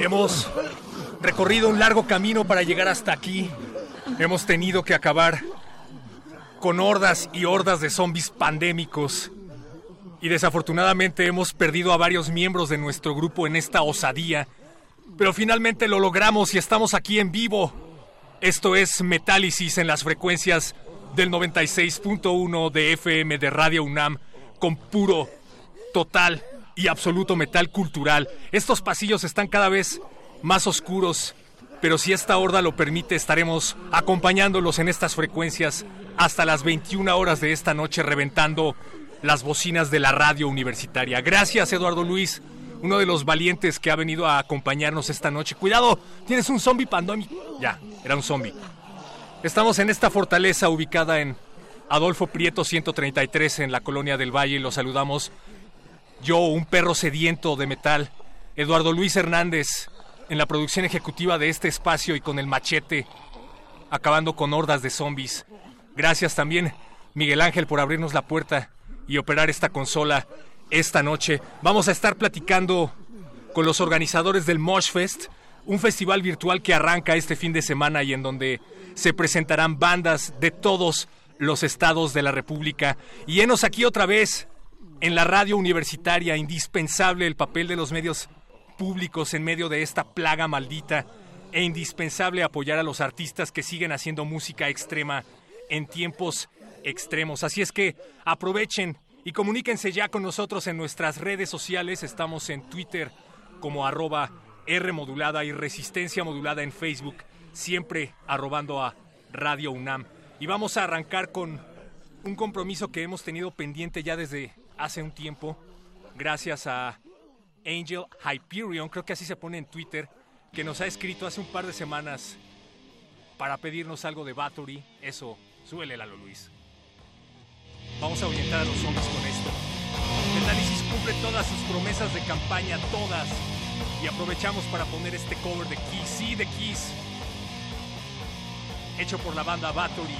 Hemos recorrido un largo camino para llegar hasta aquí. Hemos tenido que acabar con hordas y hordas de zombies pandémicos. Y desafortunadamente hemos perdido a varios miembros de nuestro grupo en esta osadía. Pero finalmente lo logramos y estamos aquí en vivo. Esto es Metálisis en las frecuencias del 96.1 de FM de Radio UNAM con puro, total y absoluto metal cultural. Estos pasillos están cada vez más oscuros, pero si esta horda lo permite, estaremos acompañándolos en estas frecuencias hasta las 21 horas de esta noche, reventando las bocinas de la radio universitaria. Gracias, Eduardo Luis, uno de los valientes que ha venido a acompañarnos esta noche. Cuidado, tienes un zombie pandémico. Ya, era un zombie. Estamos en esta fortaleza ubicada en Adolfo Prieto 133 en la colonia del Valle y los saludamos. Yo, un perro sediento de metal. Eduardo Luis Hernández, en la producción ejecutiva de este espacio y con el machete, acabando con hordas de zombies. Gracias también, Miguel Ángel, por abrirnos la puerta y operar esta consola esta noche. Vamos a estar platicando con los organizadores del Mosh Fest, un festival virtual que arranca este fin de semana y en donde se presentarán bandas de todos los estados de la República. Y enos aquí otra vez en la radio universitaria, indispensable el papel de los medios públicos en medio de esta plaga maldita e indispensable apoyar a los artistas que siguen haciendo música extrema en tiempos extremos. Así es que aprovechen y comuníquense ya con nosotros en nuestras redes sociales. Estamos en Twitter como arroba R modulada y resistencia modulada en Facebook, siempre arrobando a Radio UNAM. Y vamos a arrancar con un compromiso que hemos tenido pendiente ya desde hace un tiempo, gracias a Angel Hyperion, creo que así se pone en Twitter, que nos ha escrito hace un par de semanas para pedirnos algo de Battery. Eso, suele Lalo Luis. Vamos a orientar a los hombres con esto. Metálisis cumple todas sus promesas de campaña, todas. Y aprovechamos para poner este cover de Kiss, sí, de Kiss. Hecho por la banda Battery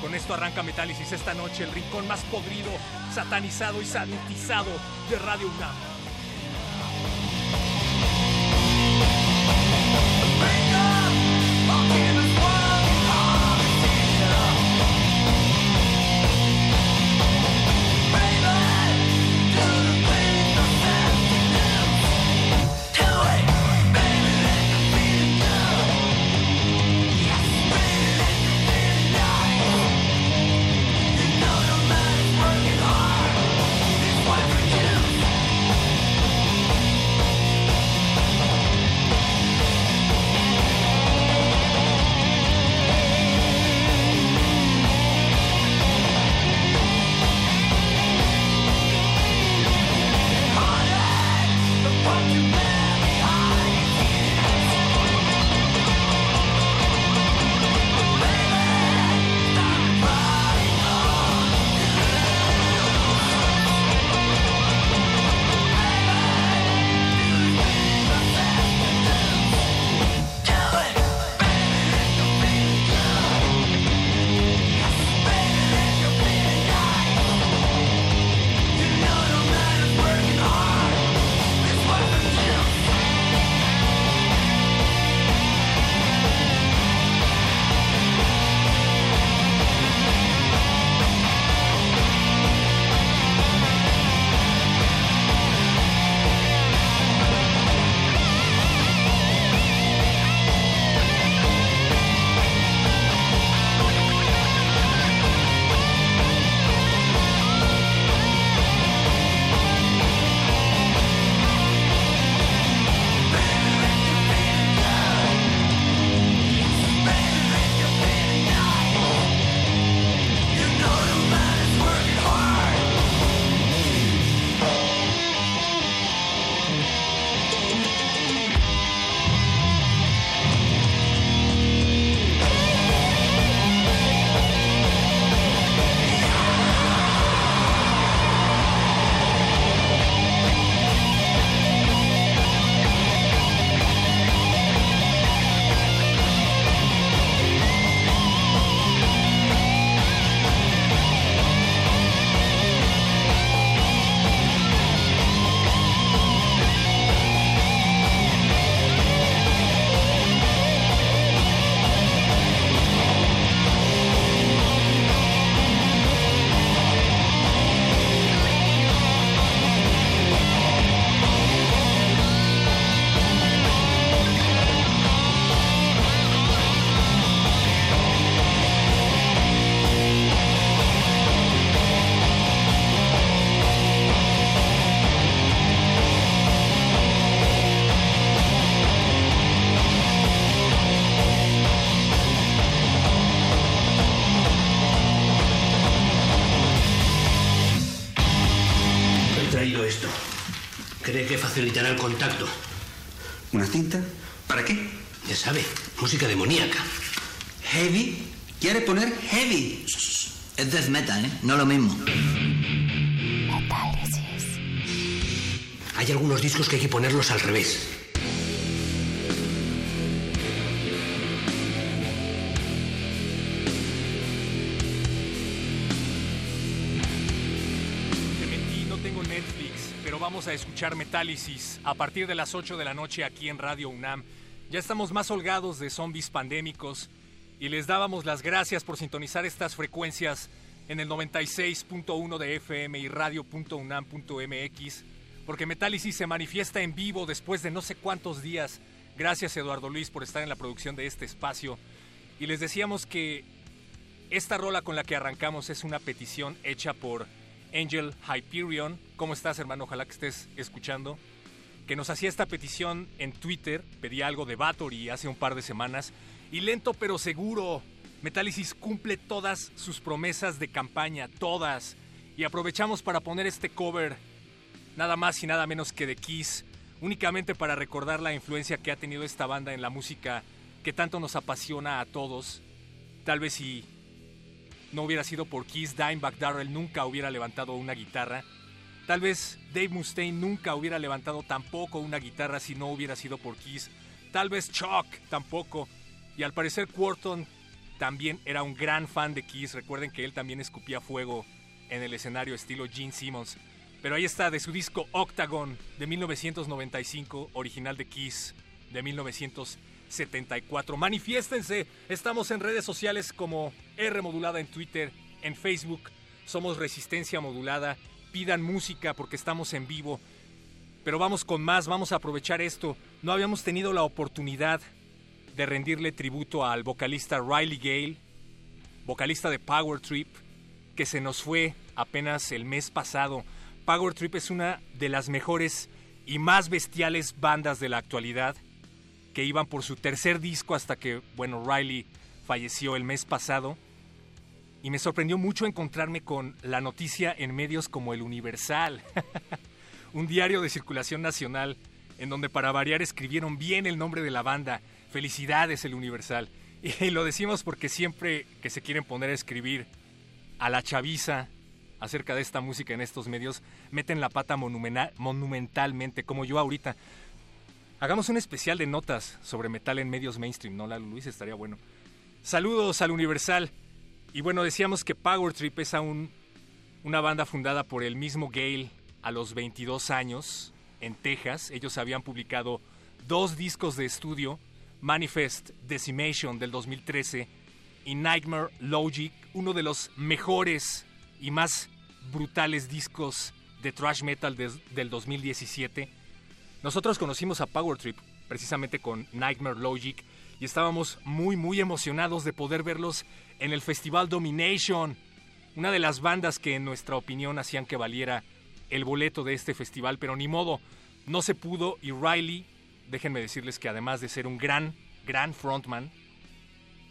con esto arranca Metálisis esta noche, el rincón más podrido, satanizado y sanitizado de Radio UNAM. Contacto. ¿Una cinta? ¿Para qué? Ya sabe, música demoníaca. ¿Heavy? ¿Quiere poner heavy? Es death metal, ¿eh? No lo mismo. Hay algunos discos que hay que ponerlos al revés. A escuchar Metálisis a partir de las 8 de la noche aquí en Radio UNAM. Ya estamos más holgados de zombies pandémicos y les dábamos las gracias por sintonizar estas frecuencias en el 96.1 de FM y radio.unam.mx, porque Metálisis se manifiesta en vivo después de no sé cuántos días. Gracias Eduardo Luis por estar en la producción de este espacio. Y les decíamos que esta rola con la que arrancamos es una petición hecha por Angel Hyperion. ¿Cómo estás, hermano? Ojalá que estés escuchando. Que nos hacía esta petición en Twitter. Pedía algo de Bathory hace un par de semanas. Y lento pero seguro. Metálisis cumple todas sus promesas de campaña, todas. Y aprovechamos para poner este cover, nada más y nada menos que de Kiss, únicamente para recordar la influencia que ha tenido esta banda en la música que tanto nos apasiona a todos. Tal vez si no hubiera sido por Kiss, Dimebag Darrell nunca hubiera levantado una guitarra. Tal vez Dave Mustaine nunca hubiera levantado tampoco una guitarra si no hubiera sido por Kiss. Tal vez Chuck tampoco. Y al parecer Quarton también era un gran fan de Kiss. Recuerden que él también escupía fuego en el escenario estilo Gene Simmons. Pero ahí está, de su disco Octagon de 1995, original de Kiss de 1995. 74. Manifiéstense, estamos en redes sociales como R Modulada en Twitter, en Facebook, somos Resistencia Modulada, pidan música porque estamos en vivo. Pero vamos con más, vamos a aprovechar esto. No habíamos tenido la oportunidad de rendirle tributo al vocalista Riley Gale, vocalista de Power Trip, que se nos fue apenas el mes pasado. Power Trip es una de las mejores y más bestiales bandas de la actualidad que iban por su tercer disco hasta que, bueno, Riley falleció el mes pasado. Y me sorprendió mucho encontrarme con la noticia en medios como el Universal, un diario de circulación nacional en donde para variar escribieron bien el nombre de la banda. Felicidades, el Universal. Y lo decimos porque siempre que se quieren poner a escribir a la chaviza acerca de esta música en estos medios, meten la pata monumentalmente, como yo ahorita. Hagamos un especial de notas sobre metal en medios mainstream, ¿no, Lalo Luis? Estaría bueno. Saludos al Universal. Y bueno, decíamos que Power Trip es aún una banda fundada por el mismo Gale a los 22 años en Texas. Ellos habían publicado dos discos de estudio, Manifest Decimation del 2013 y Nightmare Logic, uno de los mejores y más brutales discos de thrash metal del 2017. Nosotros conocimos a Power Trip precisamente con Nightmare Logic y estábamos muy muy emocionados de poder verlos en el Festival Domination, una de las bandas que en nuestra opinión hacían que valiera el boleto de este festival, pero ni modo, no se pudo y Riley, déjenme decirles que además de ser un gran, gran frontman,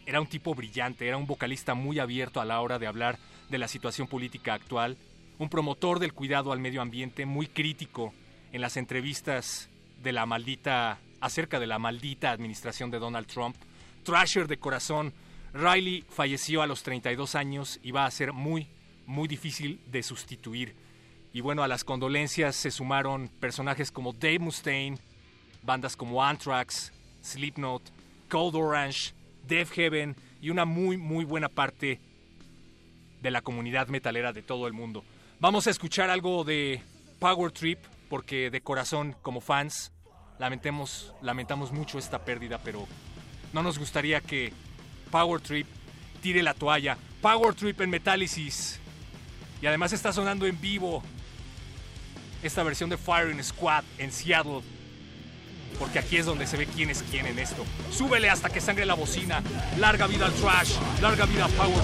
era un tipo brillante, era un vocalista muy abierto a la hora de hablar de la situación política actual, un promotor del cuidado al medio ambiente, muy crítico en las entrevistas de la maldita acerca de la maldita administración de Donald Trump. Thrasher de corazón, Riley falleció a los 32 años y va a ser muy, muy difícil de sustituir. Y bueno, a las condolencias se sumaron personajes como Dave Mustaine, bandas como Anthrax, Slipknot, Cold Orange, Death Heaven y una muy, muy buena parte de la comunidad metalera de todo el mundo. Vamos a escuchar algo de Power Trip, porque de corazón, como fans, lamentemos, lamentamos mucho esta pérdida, pero no nos gustaría que Power Trip tire la toalla. Power Trip en Metálisis. Y además está sonando en vivo esta versión de Firing Squad en Seattle. Porque aquí es donde se ve quién es quién en esto. Súbele hasta que sangre la bocina. Larga vida al trash. Larga vida a Power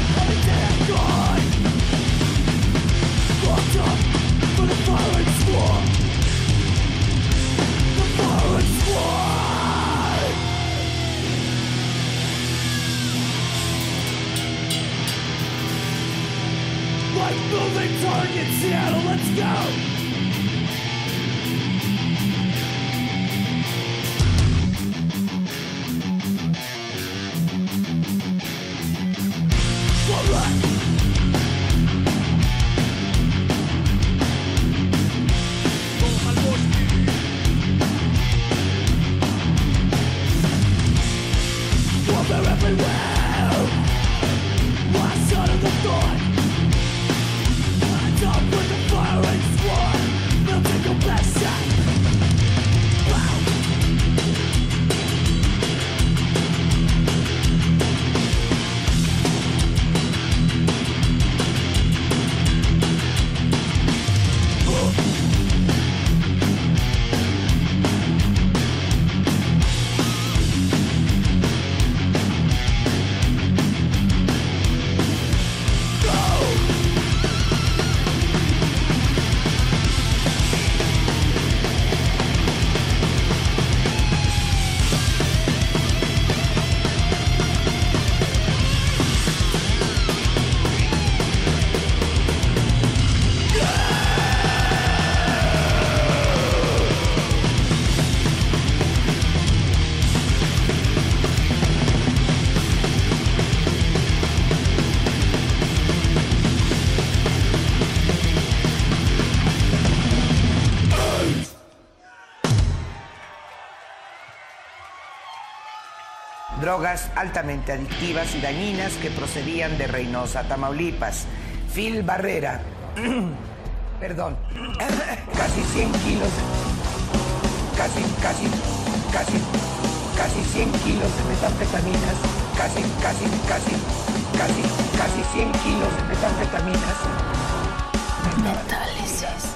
let's go! Drogas altamente adictivas y dañinas que procedían de Reynosa, Tamaulipas. Phil Barrera, perdón, casi 100 kilos, casi, casi, casi, casi 100 kilos de metanfetaminas, casi, casi, casi, casi, casi 100 kilos de metanfetaminas. Metálisis.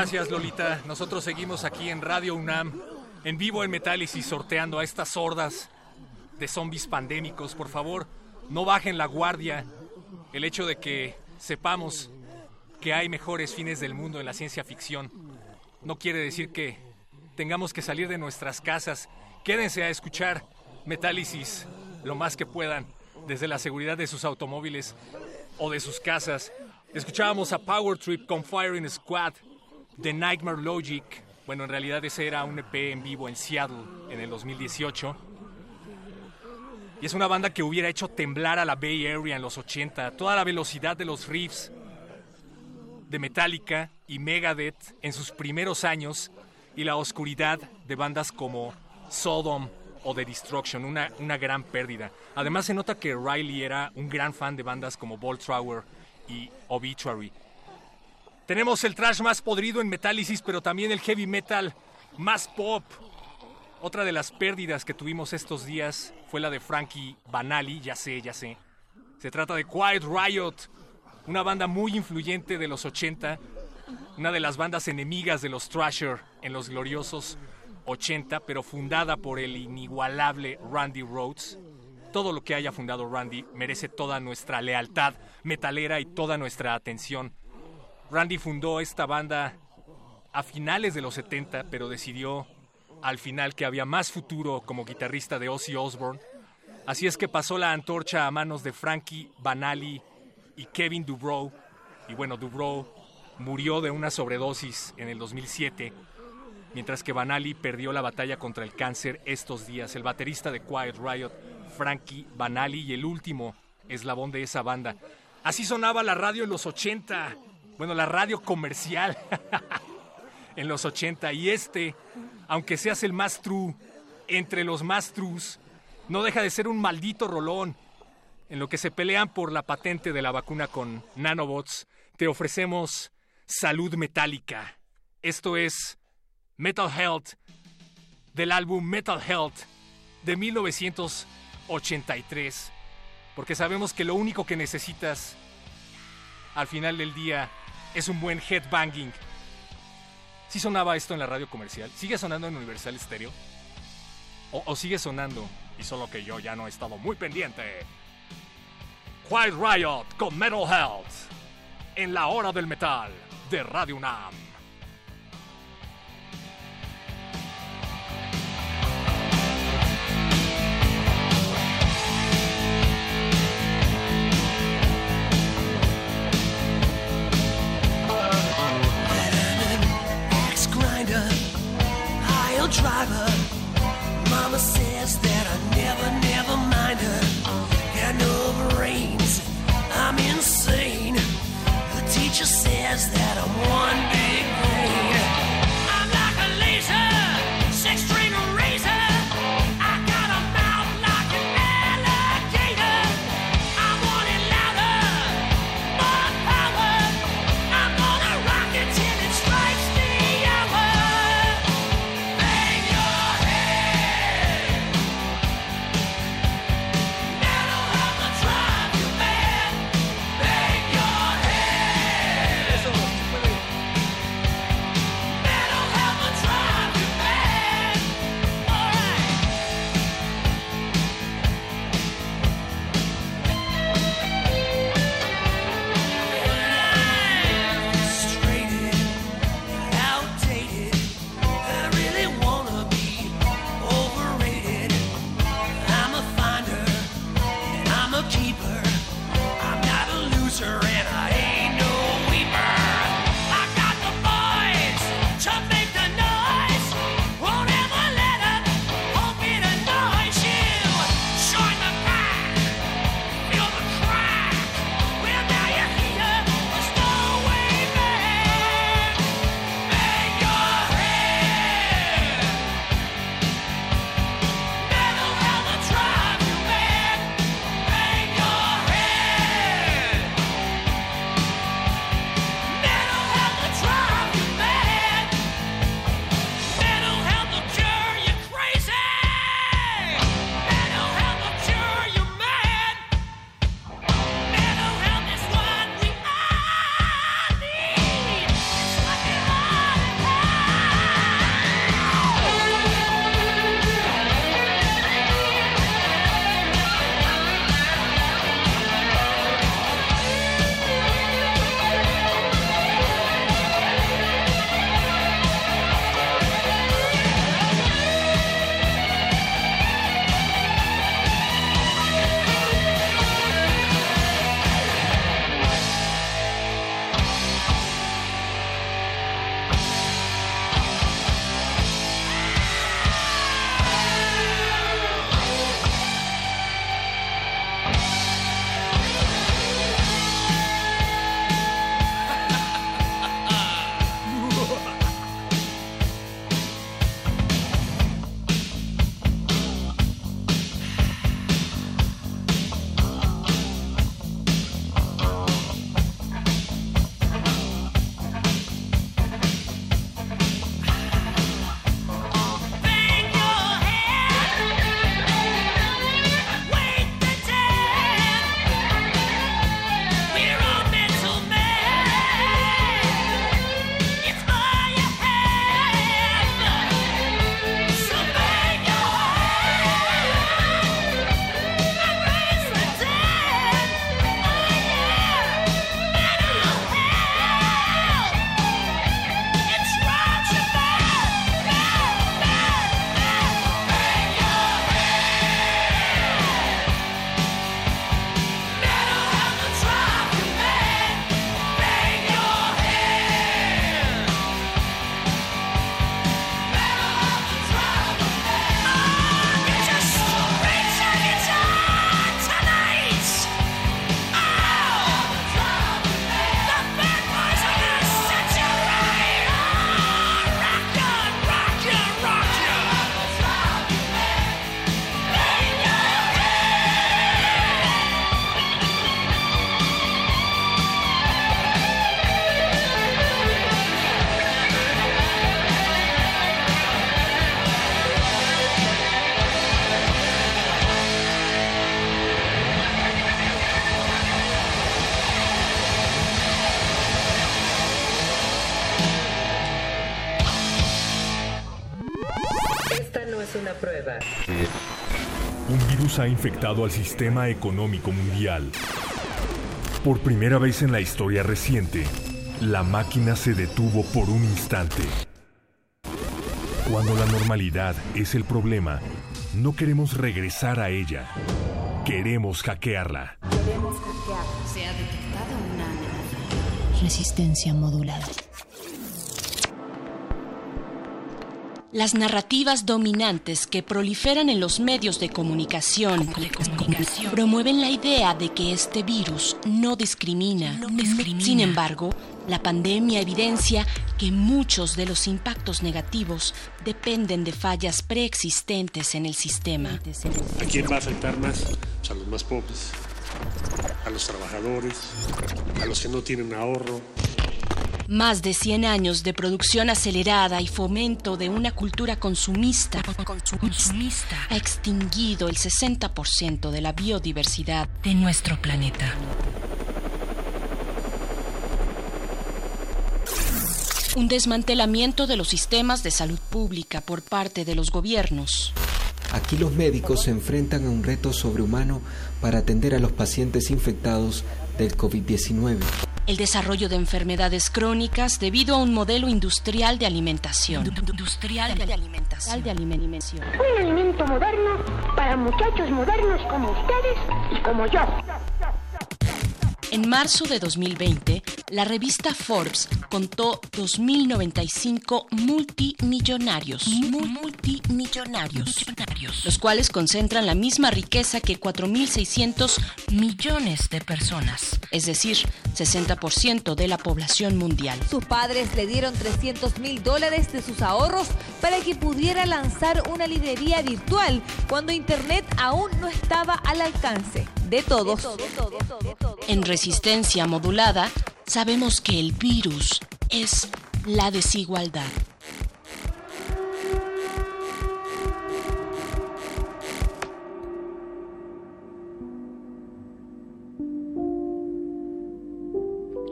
Gracias, Lolita. Nosotros seguimos aquí en Radio UNAM, en vivo en Metálisis, sorteando a estas hordas de zombies pandémicos. Por favor, no bajen la guardia. El hecho de que sepamos que hay mejores fines del mundo en la ciencia ficción no quiere decir que tengamos que salir de nuestras casas. Quédense a escuchar Metálisis lo más que puedan desde la seguridad de sus automóviles o de sus casas. Escuchábamos a Power Trip con Firing Squad The Nightmare Logic. Bueno, en realidad ese era un EP en vivo en Seattle en el 2018. Y es una banda que hubiera hecho temblar a la Bay Area en los 80. Toda la velocidad de los riffs de Metallica y Megadeth en sus primeros años y la oscuridad de bandas como Sodom o The Destruction, una, una gran pérdida. Además se nota que Riley era un gran fan de bandas como Bolt Thrower y Obituary. Tenemos el trash más podrido en Metálisis, pero también el heavy metal más pop. Otra de las pérdidas que tuvimos estos días fue la de Frankie Banali, ya sé, ya sé. Se trata de Quiet Riot, una banda muy influyente de los 80, una de las bandas enemigas de los Thrasher en los gloriosos 80, pero fundada por el inigualable Randy Rhodes. Todo lo que haya fundado Randy merece toda nuestra lealtad metalera y toda nuestra atención. Randy fundó esta banda a finales de los 70, pero decidió al final que había más futuro como guitarrista de Ozzy Osbourne. Así es que pasó la antorcha a manos de Frankie Banali y Kevin Dubrow. Y bueno, Dubrow murió de una sobredosis en el 2007, mientras que Banali perdió la batalla contra el cáncer estos días. El baterista de Quiet Riot, Frankie Banali, y el último eslabón de esa banda. Así sonaba la radio en los 80 bueno, la radio comercial en los 80 y este, aunque seas el más true, entre los más trues, no deja de ser un maldito rolón. En lo que se pelean por la patente de la vacuna con nanobots, te ofrecemos salud metálica. Esto es Metal Health del álbum Metal Health de 1983. Porque sabemos que lo único que necesitas al final del día es un buen headbanging. ¿Sí sonaba esto en la radio comercial? ¿Sigue sonando en Universal Stereo? ¿O, sigue sonando? Y solo que yo ya no he estado muy pendiente. Quiet Riot con Metal Health. En la hora del metal de Radio UNAM. Driver. Mama says that I never, never mind her. Got no brains, I'm insane. The teacher says that I'm one ha infectado al sistema económico mundial. Por primera vez en la historia reciente, la máquina se detuvo por un instante. Cuando la normalidad es el problema, no queremos regresar a ella. Queremos hackearla. Queremos hackearla. Se ha detectado una. Resistencia modulada. Las narrativas dominantes que proliferan en los medios de comunicación, promueven la idea de que este virus no discrimina. Sin embargo, la pandemia evidencia que muchos de los impactos negativos dependen de fallas preexistentes en el sistema. ¿A quién va a afectar más? Pues a los más pobres, a los trabajadores, a los que no tienen ahorro, más de 100 años de producción acelerada y fomento de una cultura consumista, consumista ha extinguido el 60% de la biodiversidad de nuestro planeta. Un desmantelamiento de los sistemas de salud pública por parte de los gobiernos. Aquí los médicos se enfrentan a un reto sobrehumano para atender a los pacientes infectados del COVID-19 el desarrollo de enfermedades crónicas debido a un modelo industrial de alimentación. Industrial de alimentación. De alimentación. Un alimento moderno para muchachos modernos como ustedes y como yo. En marzo de 2020, la revista Forbes contó 2.095 multimillonarios, multimillonarios, los cuales concentran la misma riqueza que 4.600 millones de personas, es decir, 60% de la población mundial. Sus padres le dieron 300 mil dólares de sus ahorros para que pudiera lanzar una librería virtual cuando Internet aún no estaba al alcance de todos. En resistencia modulada, sabemos que el virus es la desigualdad.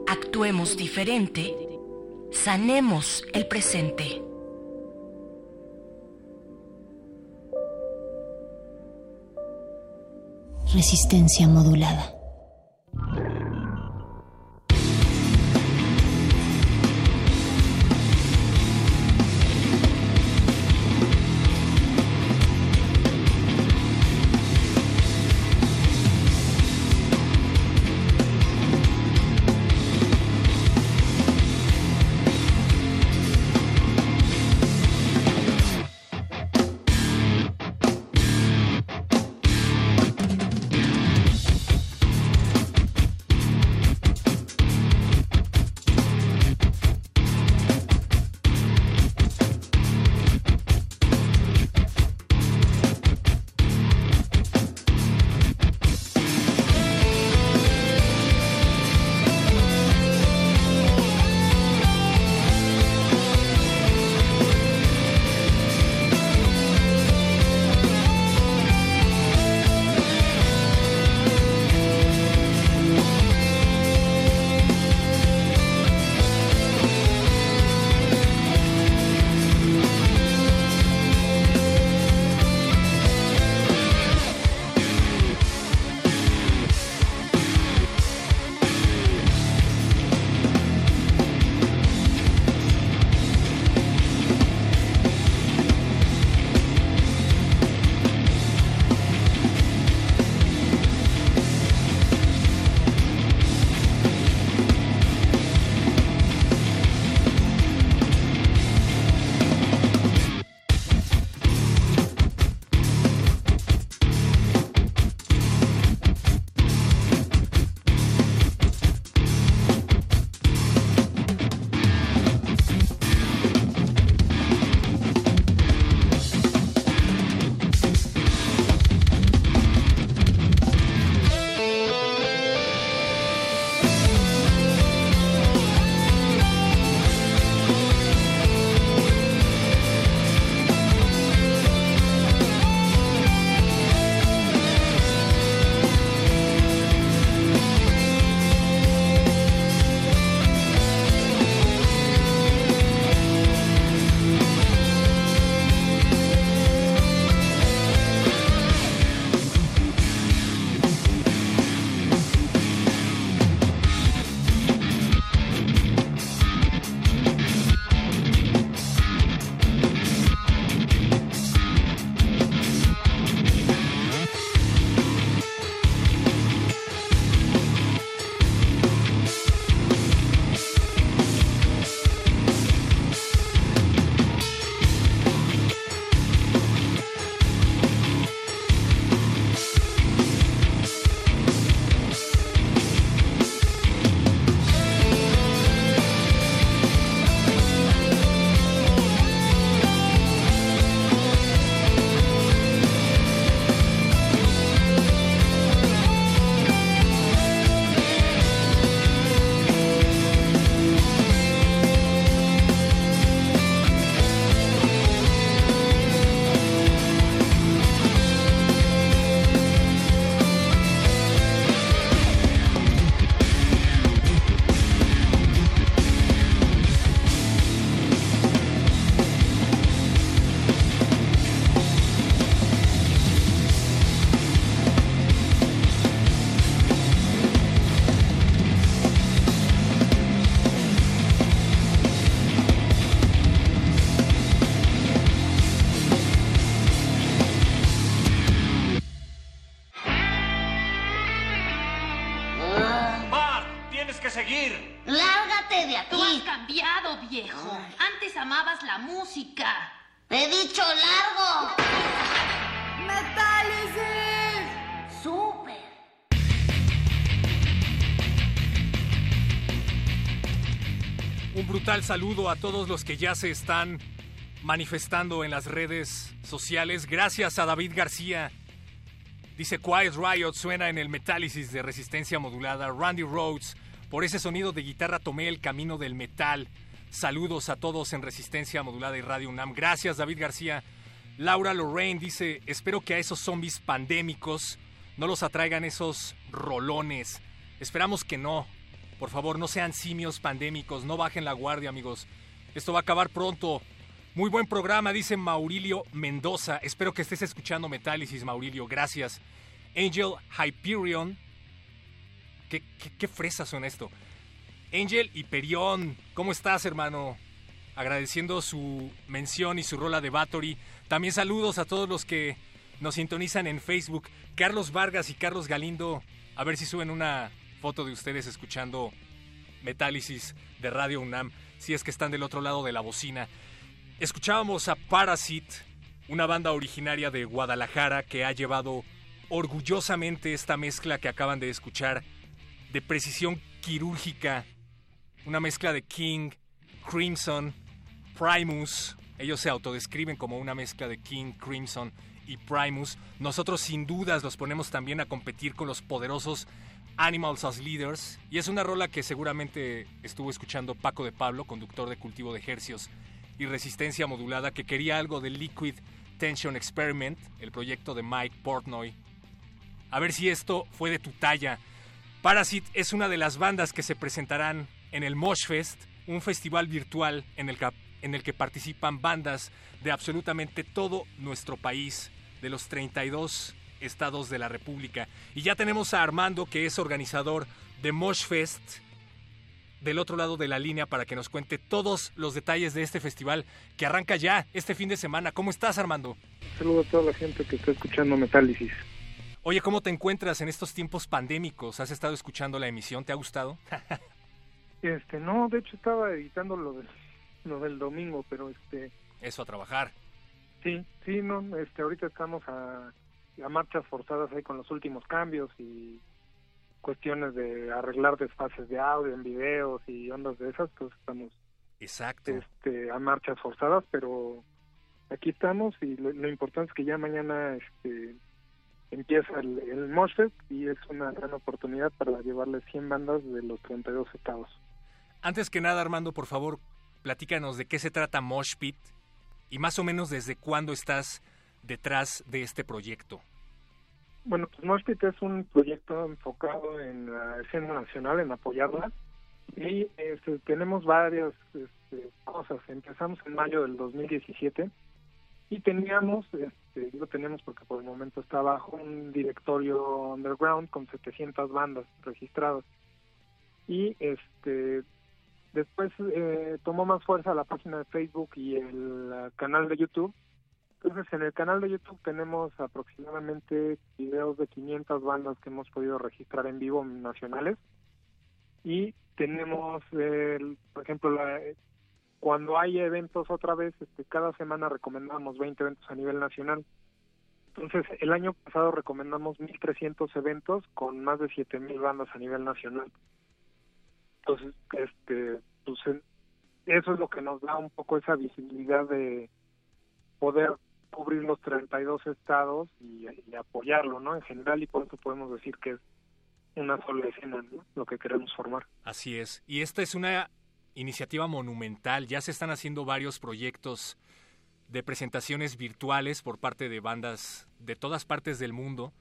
Actuemos diferente, sanemos el presente. Resistencia modulada. Brutal saludo a todos los que ya se están manifestando en las redes sociales. Gracias a David García. Dice Quiet Riot suena en el Metálisis de resistencia modulada. Randy Rhodes, por ese sonido de guitarra tomé el camino del metal. Saludos a todos en resistencia modulada y Radio UNAM. Gracias David García. Laura Lorraine dice, espero que a esos zombies pandémicos no los atraigan esos rolones. Esperamos que no. Por favor, no sean simios pandémicos, no bajen la guardia, amigos. Esto va a acabar pronto. Muy buen programa, dice Maurilio Mendoza. Espero que estés escuchando Metálisis, Maurilio. Gracias. Angel Hyperion. ¿Qué, qué, qué fresa suena esto? Angel Hyperion. ¿Cómo estás, hermano? Agradeciendo su mención y su rola de Battery. También saludos a todos los que nos sintonizan en Facebook. Carlos Vargas y Carlos Galindo. A ver si suben una foto de ustedes escuchando Metálisis de Radio UNAM. Si es que están del otro lado de la bocina. Escuchábamos a Parasite, una banda originaria de Guadalajara que ha llevado orgullosamente esta mezcla que acaban de escuchar de precisión quirúrgica, una mezcla de King, Crimson, Primus. Ellos se autodescriben como una mezcla de King, Crimson y Primus. Nosotros sin dudas los ponemos también a competir con los poderosos Animals as Leaders. Y es una rola que seguramente estuvo escuchando Paco de Pablo, conductor de cultivo de hercios y resistencia modulada que quería algo de Liquid Tension Experiment, el proyecto de Mike Portnoy. A ver si esto fue de tu talla. Parasite es una de las bandas que se presentarán en el Moshfest, un festival virtual en el que participan bandas de absolutamente todo nuestro país, de los 32 estados de la República. Y ya tenemos a Armando, que es organizador de Moshfest, del otro lado de la línea para que nos cuente todos los detalles de este festival que arranca ya este fin de semana. ¿Cómo estás, Armando? Saludo a toda la gente que está escuchando Metálisis. Oye, ¿cómo te encuentras en estos tiempos pandémicos? ¿Has estado escuchando la emisión? ¿Te ha gustado? este, no, de hecho estaba editando lo del, lo del domingo, pero este... Eso, a trabajar. Sí, sí, no, este, ahorita estamos a, a marchas forzadas ahí con los últimos cambios y cuestiones de arreglar desfases de audio en videos y ondas de esas, pues estamos Exacto. Este, a marchas forzadas, pero aquí estamos y lo, lo importante es que ya mañana este, empieza el, el Moshfest y es una gran oportunidad para llevarle 100 bandas de los 32 estados. Antes que nada, Armando, por favor, platícanos de qué se trata Moshpit y más o menos desde cuándo estás detrás de este proyecto. Bueno, pues Moshpit es un proyecto enfocado en la escena nacional, en apoyarla. Y este, tenemos varias este, cosas. Empezamos en mayo del 2017 y teníamos, este, digo tenemos porque por el momento está bajo un directorio underground con 700 bandas registradas. Y este después eh, tomó más fuerza la página de Facebook y el canal de YouTube entonces, en el canal de YouTube tenemos aproximadamente videos de 500 bandas que hemos podido registrar en vivo nacionales. Y tenemos, el, por ejemplo, la, cuando hay eventos otra vez, este, cada semana recomendamos 20 eventos a nivel nacional. Entonces, el año pasado recomendamos 1.300 eventos con más de 7.000 bandas a nivel nacional. Entonces, este, pues, eso es lo que nos da un poco esa visibilidad de poder cubrir los 32 estados y, apoyarlo, ¿no? En general, y por eso podemos decir que es una sola escena, ¿no? Lo que queremos formar. Así es. Y esta es una iniciativa monumental. Ya se están haciendo varios proyectos de presentaciones virtuales por parte de bandas de todas partes del mundo,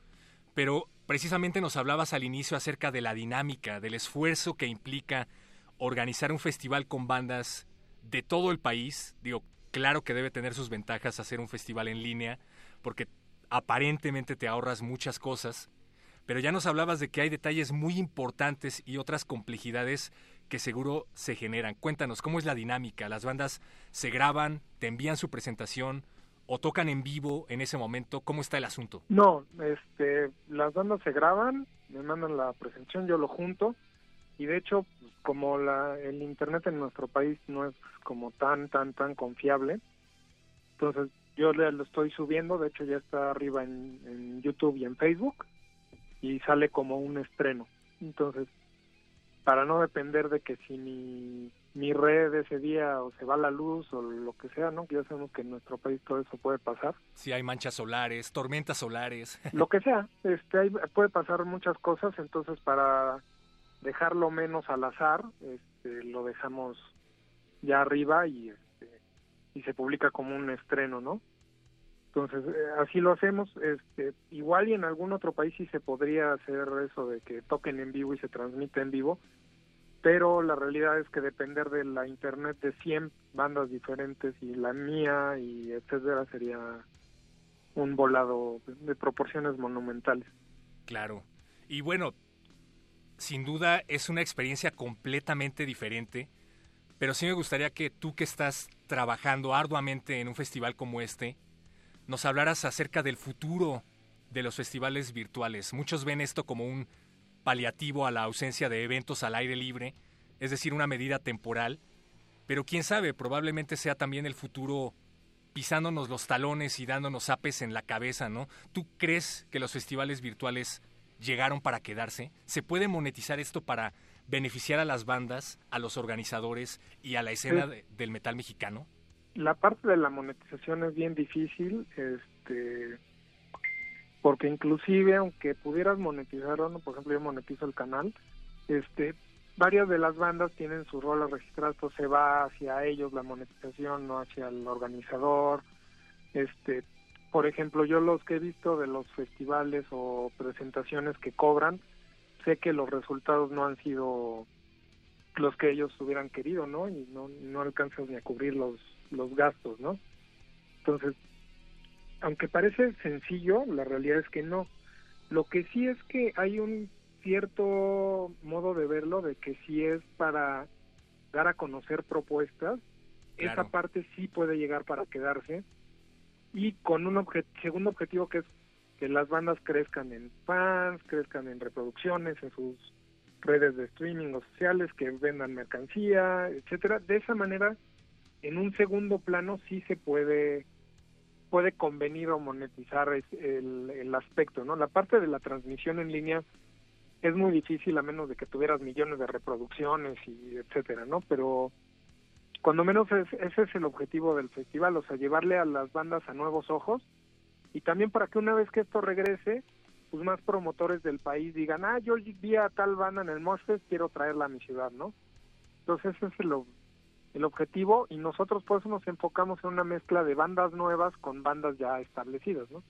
pero precisamente nos hablabas al inicio acerca de la dinámica, del esfuerzo que implica organizar un festival con bandas de todo el país, digo, claro que debe tener sus ventajas hacer un festival en línea, porque aparentemente te ahorras muchas cosas, pero ya nos hablabas de que hay detalles muy importantes y otras complejidades que seguro se generan. Cuéntanos, ¿cómo es la dinámica? ¿Las bandas se graban, te envían su presentación o tocan en vivo en ese momento? ¿Cómo está el asunto? No, este, las bandas se graban, me mandan la presentación, yo lo junto y de hecho como la, el internet en nuestro país no es como tan tan tan confiable entonces yo le lo estoy subiendo de hecho ya está arriba en, en YouTube y en Facebook y sale como un estreno entonces para no depender de que si mi, mi red ese día o se va la luz o lo que sea, ¿no? Ya sabemos que en nuestro país todo eso puede pasar. Si hay manchas solares, tormentas solares. Lo que sea, este, hay, puede pasar muchas cosas, entonces para dejarlo menos al azar, este, lo dejamos ya arriba y, este, y se publica como un estreno, ¿no? Entonces, eh, así lo hacemos. Este, igual y en algún otro país sí se podría hacer eso de que toquen en vivo y se transmite en vivo, pero la realidad es que depender de la internet de 100 bandas diferentes y la mía y etcétera sería un volado de proporciones monumentales. Claro. Y bueno, sin duda es una experiencia completamente diferente, pero sí me gustaría que tú que estás trabajando arduamente en un festival como este, nos hablaras acerca del futuro de los festivales virtuales. Muchos ven esto como un paliativo a la ausencia de eventos al aire libre, es decir, una medida temporal, pero quién sabe, probablemente sea también el futuro pisándonos los talones y dándonos apes en la cabeza, ¿no? ¿Tú crees que los festivales virtuales llegaron para quedarse? ¿Se puede monetizar esto para beneficiar a las bandas, a los organizadores y a la escena de, del metal mexicano? La parte de la monetización es bien difícil, este porque inclusive aunque pudieras monetizar no, por ejemplo yo monetizo el canal, este varias de las bandas tienen sus rolas registradas, pues se va hacia ellos la monetización, no hacia el organizador. Este, por ejemplo, yo los que he visto de los festivales o presentaciones que cobran, sé que los resultados no han sido los que ellos hubieran querido, ¿no? Y no, no alcanzan ni a cubrir los, los gastos, ¿no? Entonces, aunque parece sencillo, la realidad es que no. Lo que sí es que hay un cierto modo de verlo de que si es para dar a conocer propuestas, Claro. esa parte sí puede llegar para quedarse y con un obje- segundo objetivo que es que las bandas crezcan en fans, crezcan en reproducciones, en sus redes de streaming o sociales, que vendan mercancía, etcétera. De esa manera, en un segundo plano sí se puede puede convenir o monetizar el, el aspecto, ¿no? La parte de la transmisión en línea es muy difícil a menos de que tuvieras millones de reproducciones y etcétera, ¿no? Pero cuando menos es- ese es el objetivo del festival, o sea, llevarle a las bandas a nuevos ojos y también para que una vez que esto regrese, pues más promotores del país digan, ah, yo vi a tal banda en el Mosfest, quiero traerla a mi ciudad, ¿no? Entonces ese es el, el objetivo y nosotros por eso nos enfocamos en una mezcla de bandas nuevas con bandas ya establecidas, ¿no?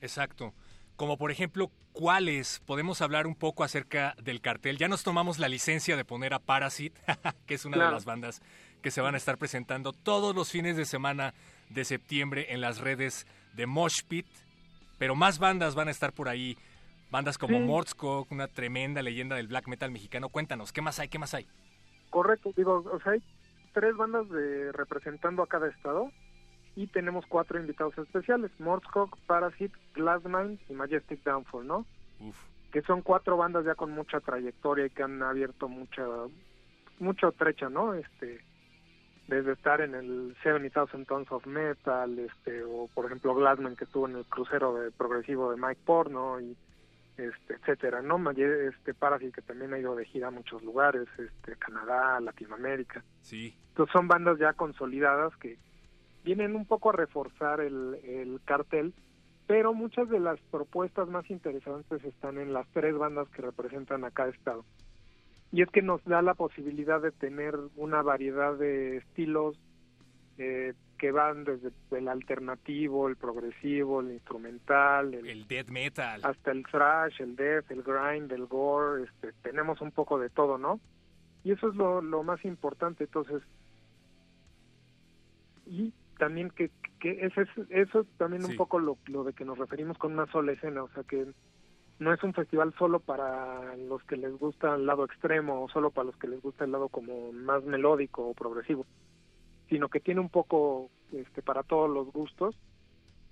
Exacto. Como por ejemplo, ¿cuáles? Podemos hablar un poco acerca del cartel. Ya nos tomamos la licencia de poner a Parasite, que es una de las bandas que se van a estar presentando todos los fines de semana de septiembre en las redes de Mosh Pit. Pero más bandas van a estar por ahí. Bandas como Sí. Mordskog, una tremenda leyenda del black metal mexicano. Cuéntanos, ¿qué más hay? ¿Qué más hay? Correcto, digo, o sea, hay tres bandas de representando a cada estado y tenemos cuatro invitados especiales, Mordskog, Parasite, Glassmind y Majestic Downfall, ¿no? Uf. Que son cuatro bandas ya con mucha trayectoria y que han abierto mucha mucha trecha, ¿no? Este desde estar en el 70,000 Tons of Metal, este, o por ejemplo Glassman que estuvo en el crucero de progresivo de Mike Porno y este, etcétera, ¿no? Este Parasite que también ha ido de gira a muchos lugares, este, Canadá, Latinoamérica. Sí. Entonces son bandas ya consolidadas que vienen un poco a reforzar el, el cartel, pero muchas de las propuestas más interesantes están en las tres bandas que representan a cada estado. Y es que nos da la posibilidad de tener una variedad de estilos eh, que van desde el alternativo, el progresivo, el instrumental, el, El death metal. hasta el thrash, el death, el grind, el gore, este, tenemos un poco de todo, ¿no? Y eso es lo, lo más importante, entonces, y también que, que ese es, eso es también Sí. un poco lo, lo de que nos referimos con una sola escena, o sea que no es un festival solo para los que les gusta el lado extremo o solo para los que les gusta el lado como más melódico o progresivo, sino que tiene un poco este, para todos los gustos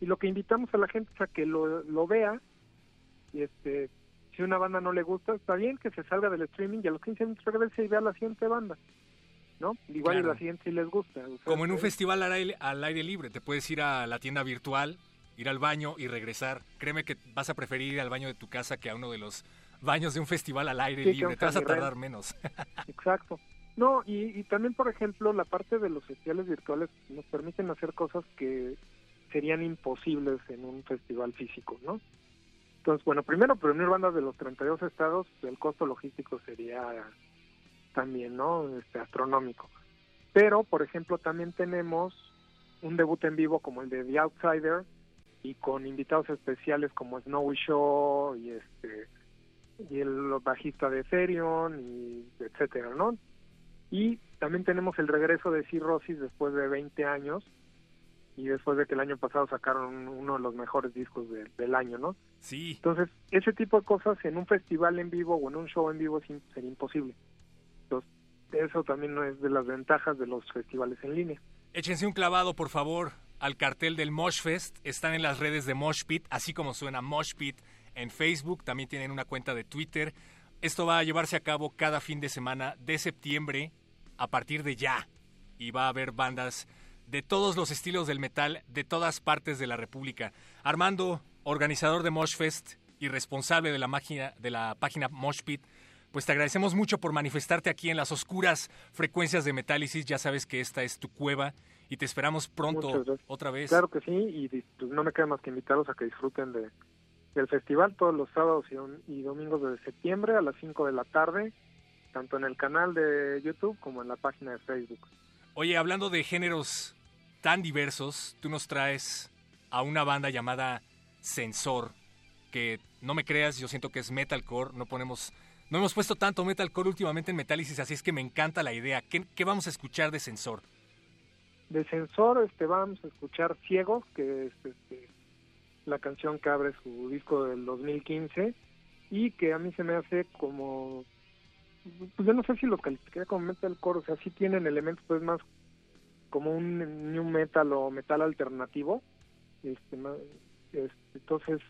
y lo que invitamos a la gente es a que lo, lo vea y este si una banda no le gusta, está bien que se salga del streaming y a los 15 minutos regrese y vea la siguiente banda. ¿No? Igual Claro. la siguiente sí les gusta. O sea, Como en un es- festival al aire, al aire libre, te puedes ir a la tienda virtual, ir al baño y regresar. Créeme que vas a preferir ir al baño de tu casa que a uno de los baños de un festival al aire Sí, libre. Te vas a tardar menos. Exacto. No, y, y también, por ejemplo, la parte de los festivales virtuales nos permiten hacer cosas que serían imposibles en un festival físico, ¿no? Entonces, bueno, primero, reunir bandas de los 32 estados, el costo logístico sería también, ¿no? Este, astronómico. Pero, por ejemplo, también tenemos un debut en vivo como el de The Outsider y con invitados especiales como Snowy Show y este y el bajista de Therion y etcétera, ¿no? Y también tenemos el regreso de Cirrhosis después de 20 años y después de que el año pasado sacaron uno de los mejores discos de- del año, ¿no? Sí. Entonces, ese tipo de cosas en un festival en vivo o en un show en vivo es in- sería imposible. Eso también no es de las ventajas de los festivales en línea. Échense un clavado, por favor, al cartel del Mosh Fest. Están en las redes de Mosh Pit, así como suena Mosh Pit en Facebook. También tienen una cuenta de Twitter. Esto va a llevarse a cabo cada fin de semana de septiembre a partir de ya. Y va a haber bandas de todos los estilos del metal de todas partes de la República. Armando, organizador de Mosh Fest y responsable de la, máquina, de la página Mosh Pit, pues te agradecemos mucho por manifestarte aquí en las oscuras frecuencias de Metálisis. Ya sabes que esta es tu cueva y te esperamos pronto otra vez. Claro que sí, y pues, no me queda más que invitarlos a que disfruten de, del festival todos los sábados y domingos de septiembre a las 5 de la tarde, tanto en el canal de YouTube como en la página de Facebook. Oye, hablando de géneros tan diversos, tú nos traes a una banda llamada Sensor, que no me creas, yo siento que es metalcore, no ponemos no hemos puesto tanto metalcore últimamente en Metálisis, así es que me encanta la idea. ¿Qué, vamos a escuchar de Sensor? De Sensor este, vamos a escuchar Ciegos, que es este, la canción que abre su disco del 2015 y que a mí se me hace como pues yo no sé si lo calificaría como metalcore, o sea, sí tienen elementos pues más como un new metal o metal alternativo. Este, este, entonces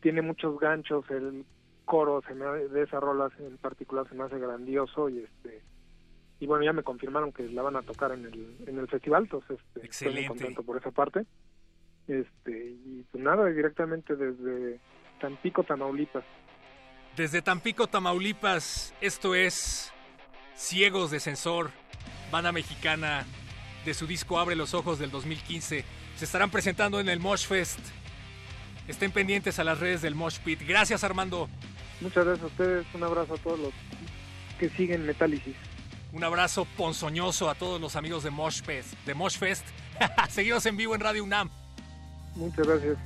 tiene muchos ganchos, el coro se me, de esas rolas en particular se me hace grandioso y este y bueno ya me confirmaron que la van a tocar en el en el festival entonces este, estoy muy contento por esa parte este y pues nada directamente desde Tampico Tamaulipas Desde Tampico, Tamaulipas, esto es Ciegos de Sensor, banda mexicana de su disco Abre los Ojos del 2015. Se estarán presentando en el Mosh Fest. Estén pendientes a las redes del Mosh Pit. Gracias, Armando. muchas gracias a ustedes un abrazo a todos los que siguen Metálisis Un abrazo ponzoñoso a todos los amigos de Mosh Fest. De Mosh Fest. Seguimos en vivo en Radio UNAM. muchas gracias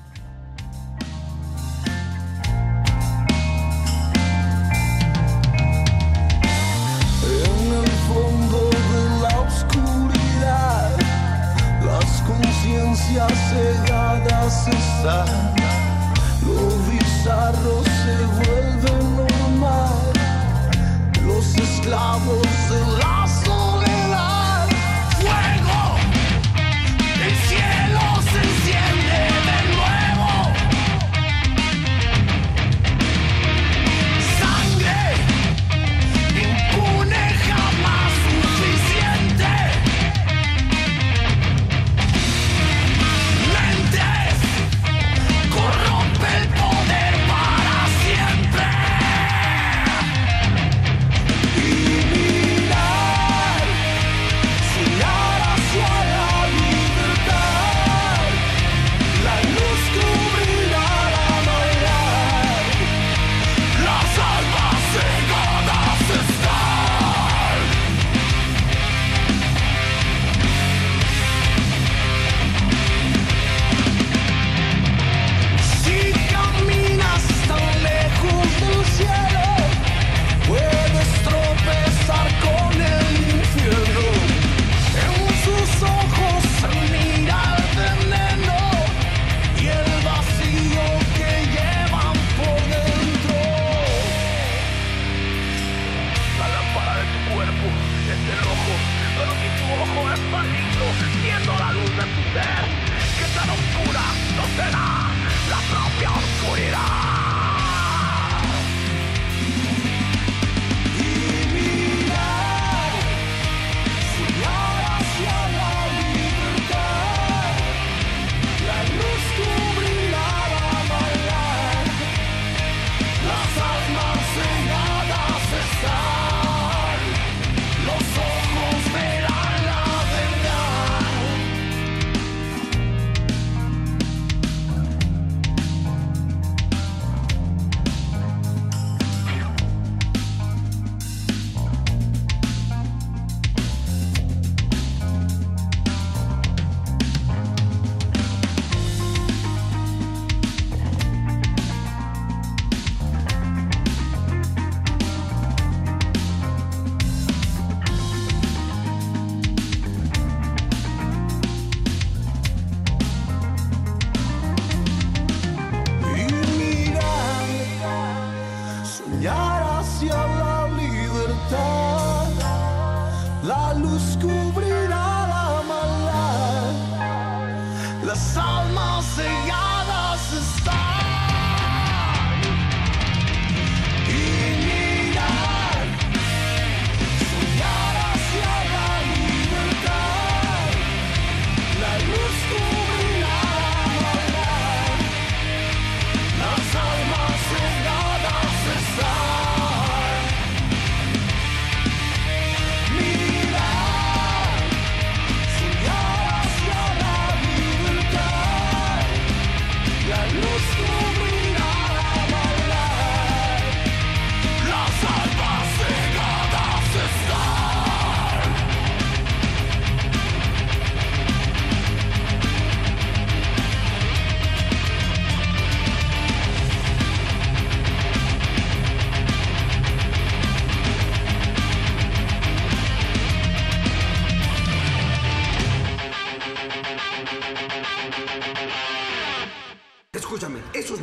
En el fondo de la oscuridad, las conciencias cegadas están. Bizarro se vuelve normal. Los esclavos de la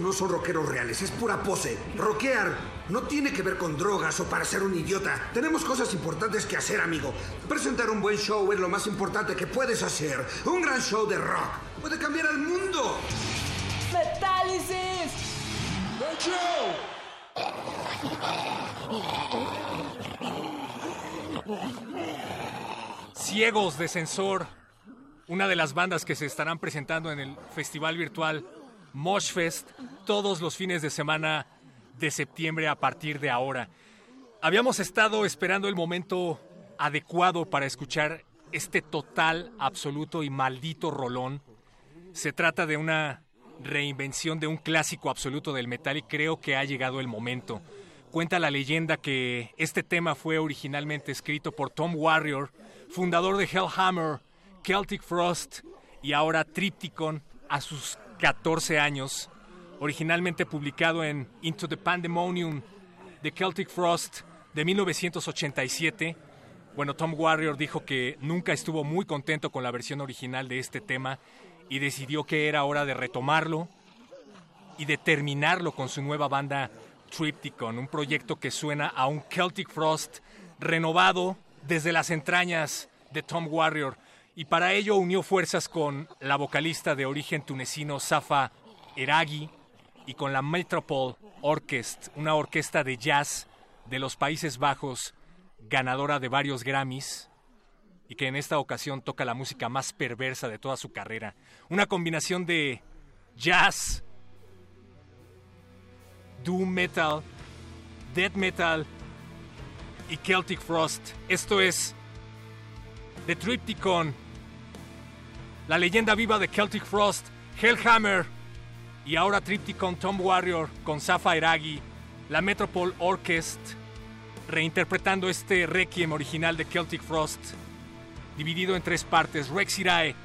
no son rockeros reales, es pura pose. Rockear no tiene que ver con drogas o para ser un idiota. Tenemos cosas importantes que hacer, amigo. Presentar un buen show es lo más importante que puedes hacer. Un gran show de rock puede cambiar el mundo. ¡Metálisis! Ciegos de Sensor, una de las bandas que se estarán presentando en el festival virtual Moshfest todos los fines de semana de septiembre a partir de ahora. Habíamos estado esperando el momento adecuado para escuchar este total, absoluto y maldito rolón. Se trata de una reinvención de un clásico absoluto del metal y creo que ha llegado el momento. Cuenta la leyenda que este tema fue originalmente escrito por Tom Warrior, fundador de Hellhammer, Celtic Frost y ahora Tripticon a sus 14 años, originalmente publicado en Into the Pandemonium de Celtic Frost de 1987. Bueno, Tom Warrior dijo que nunca estuvo muy contento con la versión original de este tema y decidió que era hora de retomarlo y de terminarlo con su nueva banda Tripticon, un proyecto que suena a un Celtic Frost renovado desde las entrañas de Tom Warrior y para ello unió fuerzas con la vocalista de origen tunecino Safa Eragi y con la Metropole Orchestra, una orquesta de jazz de los Países Bajos, ganadora de varios Grammys y que en esta ocasión toca la música más perversa de toda su carrera. Una combinación de jazz, doom metal, death metal y Celtic Frost. Esto es The Tripticon, la leyenda viva de Celtic Frost, Hellhammer y ahora Tripticon Tom Warrior con Safa la Metropole Orchestra, reinterpretando este requiem original de Celtic Frost, dividido en tres partes, Rex Irae,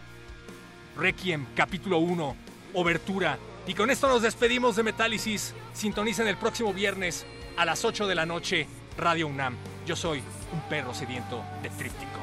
Requiem, capítulo 1, Obertura. Y con esto nos despedimos de Metálisis. Sintonicen el próximo viernes a las 8 de la noche, Radio UNAM. Yo soy un perro sediento de Tríptico.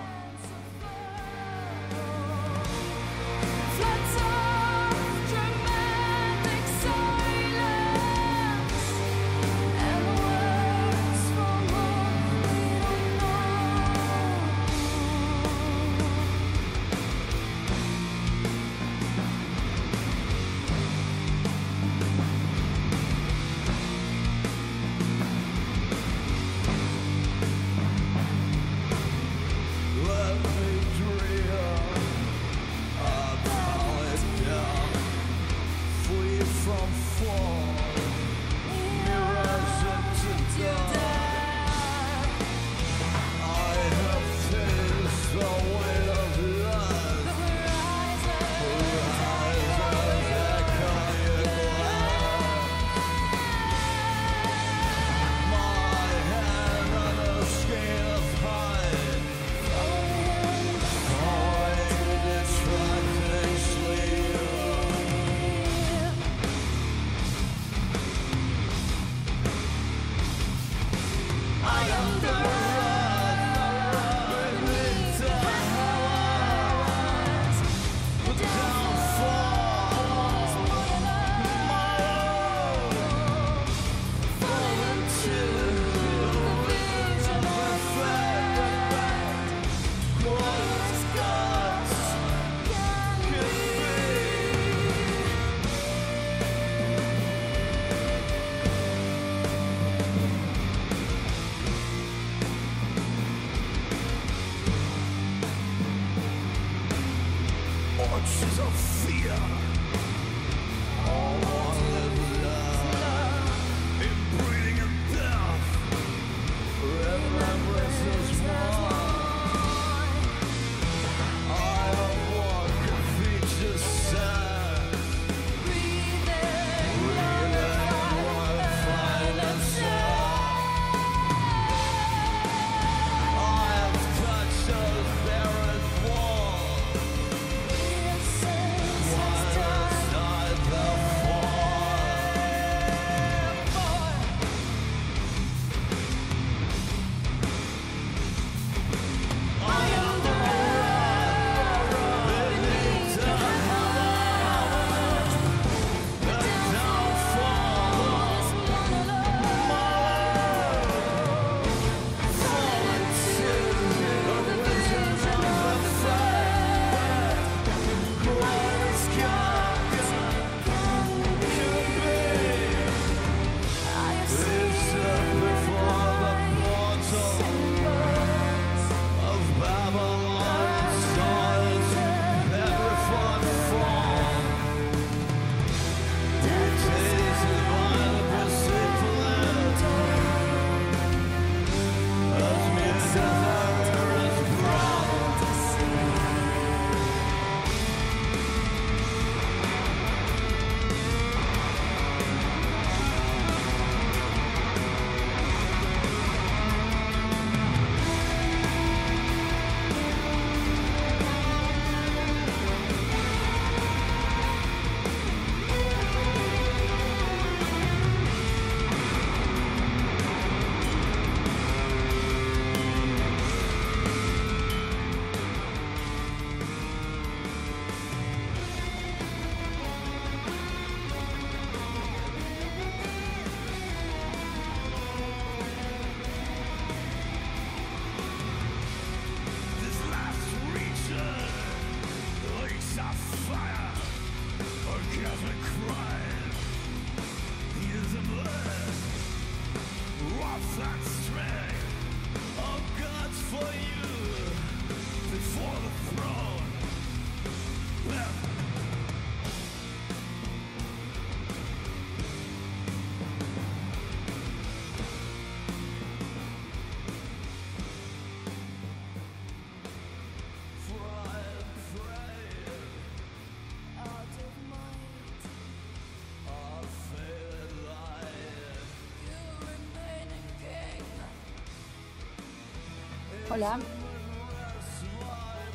Hola.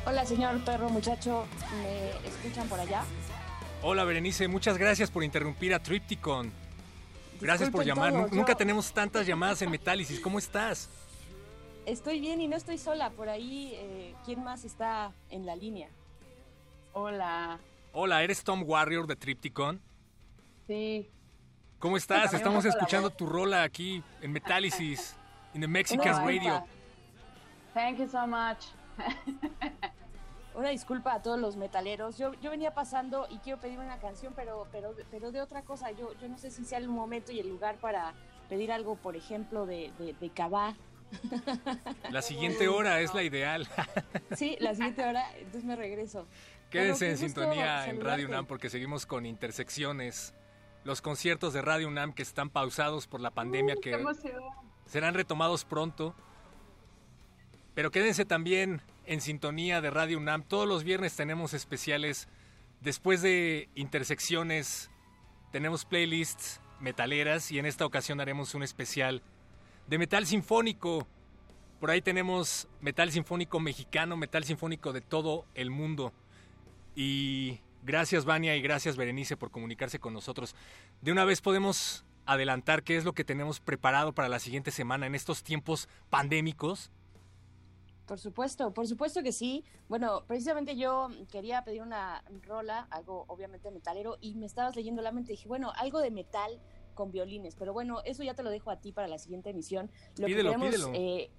Hola, señor perro muchacho. ¿Me escuchan por allá? Hola Berenice, muchas gracias por interrumpir a Tripticon. Gracias por llamar. todo, Nunca yo- tenemos tantas llamadas en Metálisis. ¿Cómo estás? Estoy bien y no estoy sola. Por ahí, eh, ¿quién más está en la línea? Hola. Hola, ¿eres Tom Warrior de Tripticon? Sí. ¿Cómo estás? Estamos escuchando tu rola aquí en Metálisis, en the Mexican. Radio. Thank you so much. Una disculpa a todos los metaleros. Yo, yo venía pasando y quiero pedir una canción, pero, pero, pero de otra cosa. Yo, yo no sé si sea el momento y el lugar para pedir algo, por ejemplo, de, de, de Cabá. La siguiente hora es la ideal. Sí, la siguiente hora, entonces me regreso. Quédense en sintonía en Radio. UNAM porque seguimos con intersecciones. Los conciertos de Radio UNAM que están pausados por la pandemia Uh, que serán retomados pronto. Pero quédense también en sintonía de Radio UNAM. Todos los viernes tenemos especiales. Después de intersecciones tenemos playlists metaleras y en esta ocasión haremos un especial de metal sinfónico. Por ahí tenemos metal sinfónico mexicano, metal sinfónico de todo el mundo. Y gracias Vania y gracias Berenice por comunicarse con nosotros. De una vez podemos adelantar qué es lo que tenemos preparado para la siguiente semana en estos tiempos pandémicos. Por supuesto, por supuesto que sí. Bueno, precisamente yo quería pedir una rola, algo obviamente metalero, y me estabas leyendo la mente y dije, bueno, algo de metal con violines, pero bueno, eso ya te lo dejo a ti para la siguiente emisión. Lo que Pídelo, queremos, pídelo. eh,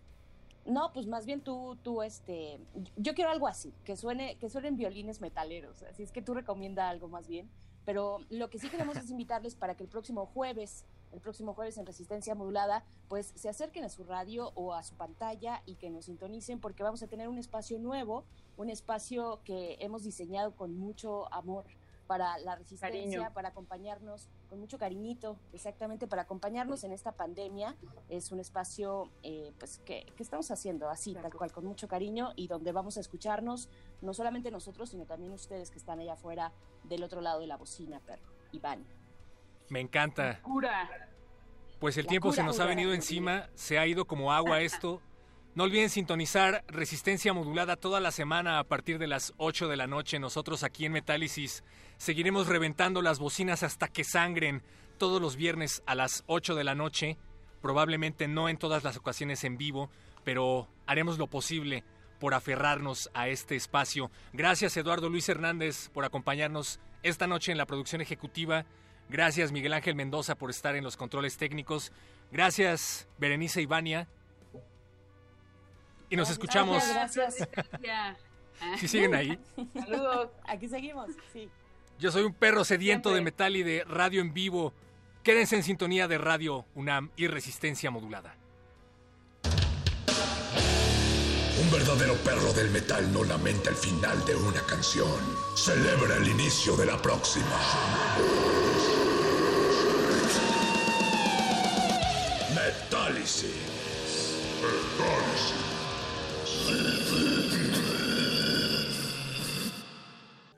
no, pues más bien tú, tú, este, yo quiero algo así, que suene, que suenen violines metaleros, así es que tú recomienda algo más bien. Pero lo que sí queremos es invitarles para que el próximo jueves el próximo jueves en Resistencia Modulada, pues se acerquen a su radio o a su pantalla y que nos sintonicen porque vamos a tener un espacio nuevo, un espacio que hemos diseñado con mucho amor para la resistencia, Cariño. para acompañarnos con mucho cariñito, exactamente, para acompañarnos en esta pandemia. Es un espacio eh, pues que, que estamos haciendo así, tal cual, con mucho cariño y donde vamos a escucharnos, no solamente nosotros, sino también ustedes que están allá afuera del otro lado de la bocina, perro. Iván. Me encanta. Cura. Pues el La tiempo se cura, nos ha cura. venido encima, se ha ido como agua esto. No olviden sintonizar Resistencia Modulada toda la semana a partir de las 8 de la noche. Nosotros aquí en Metálisis seguiremos reventando las bocinas hasta que sangren todos los viernes a las 8 de la noche. Probablemente no en todas las ocasiones en vivo, pero haremos lo posible por aferrarnos a este espacio. Gracias Eduardo Luis Hernández por acompañarnos esta noche en la producción ejecutiva. Gracias Miguel Ángel Mendoza por estar en los controles técnicos. Gracias Berenice Ivania. Y nos escuchamos. Gracias. Si siguen ahí. Saludos. Aquí seguimos, sí. Yo soy un perro sediento de metal y de radio en vivo. Quédense en sintonía de Radio UNAM y Resistencia Modulada. Un verdadero perro del metal no lamenta el final de una canción. Celebra el inicio de la próxima.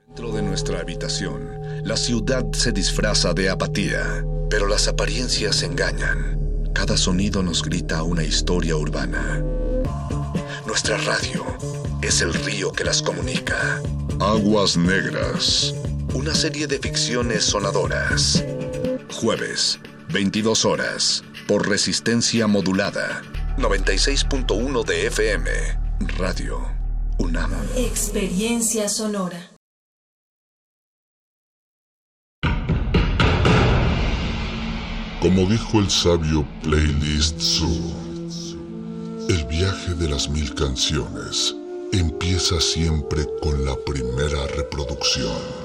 Dentro de nuestra habitación, la ciudad se disfraza de apatía, pero las apariencias engañan. Cada sonido nos grita una historia urbana. Nuestra radio es el río que las comunica. Aguas Negras. Una serie de ficciones sonadoras. Jueves, 22 horas, por resistencia modulada. 96.1 de FM. Radio UNAM. Experiencia sonora. Como dijo el sabio Playlist Zoo, el viaje de las mil canciones empieza siempre con la primera reproducción.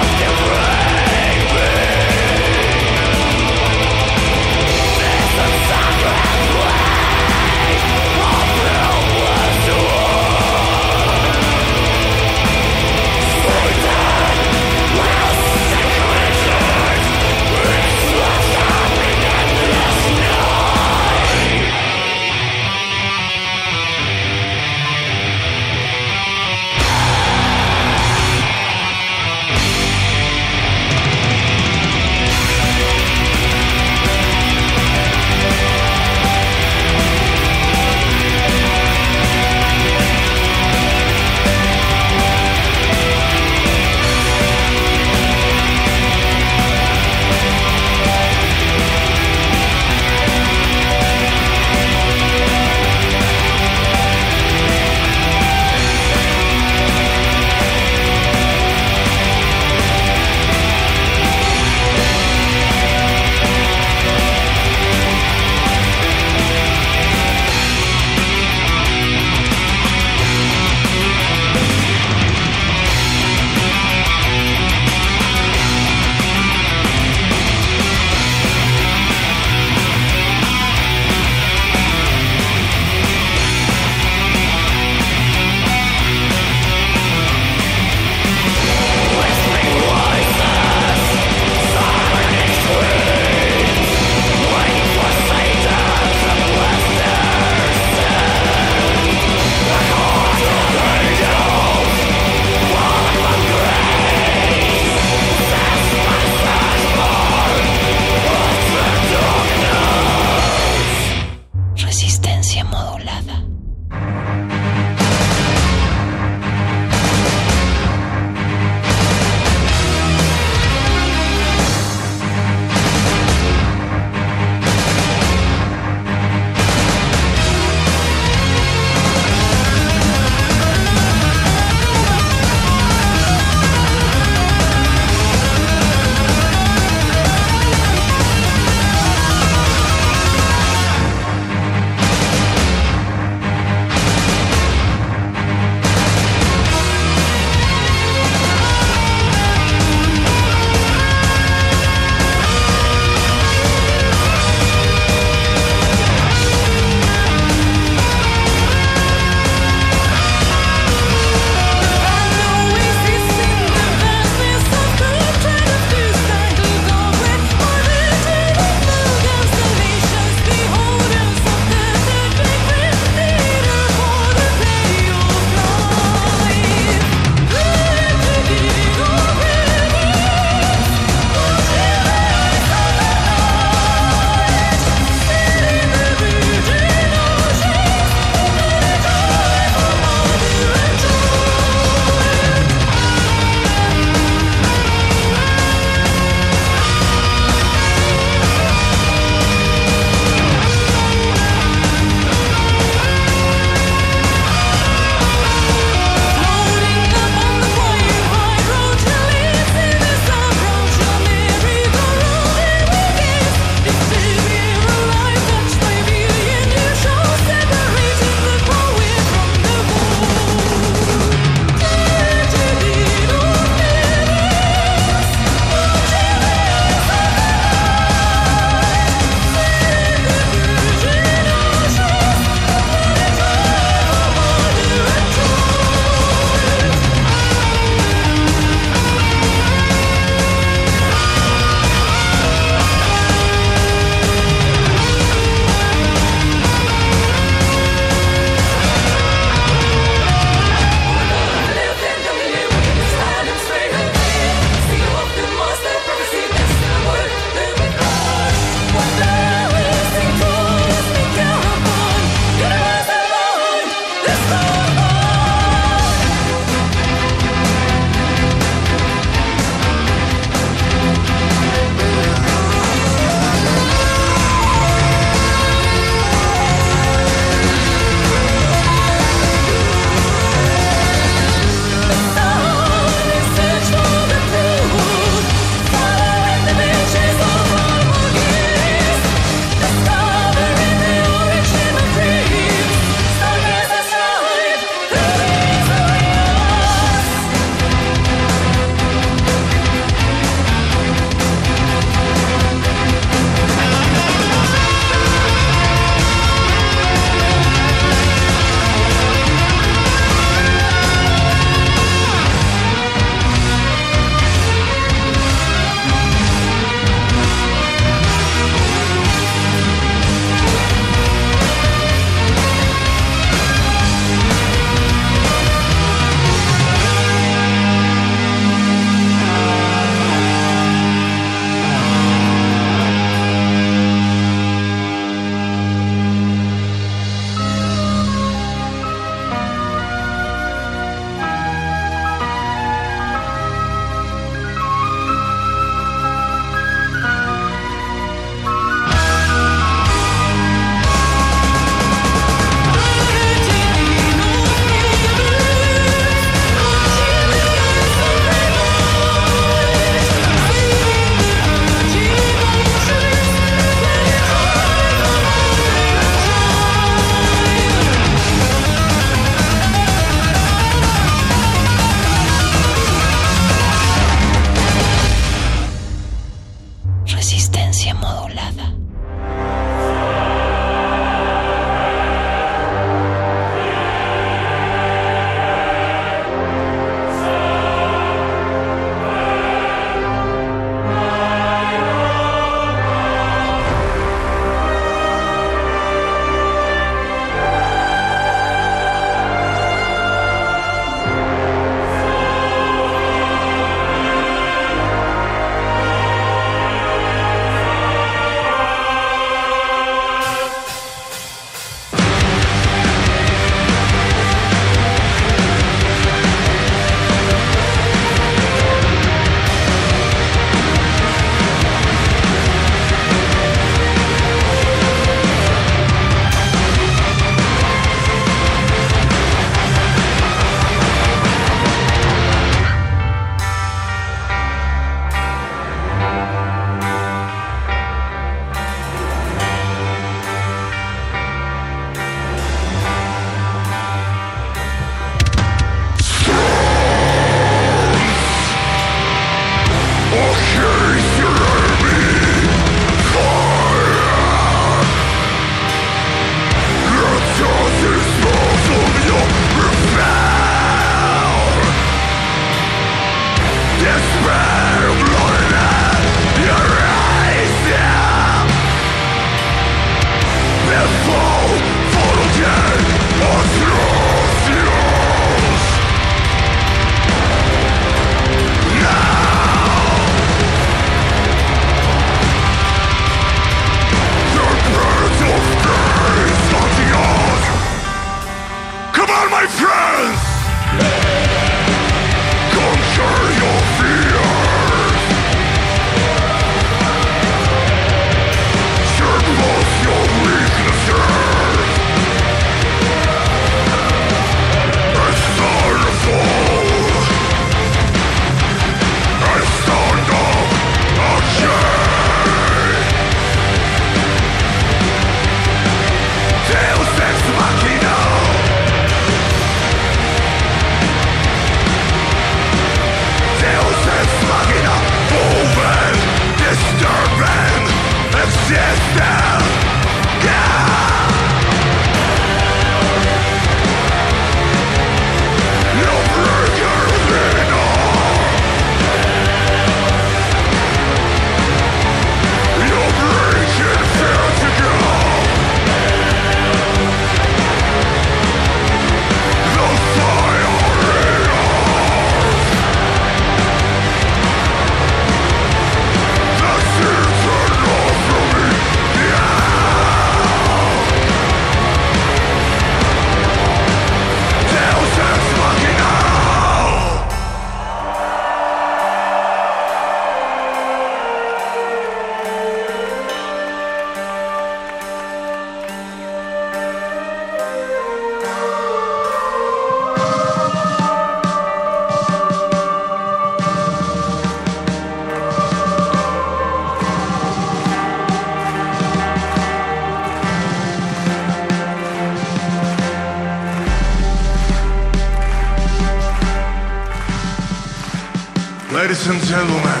Gentlemen,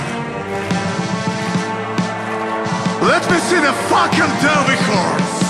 let me see the fucking Derby horse.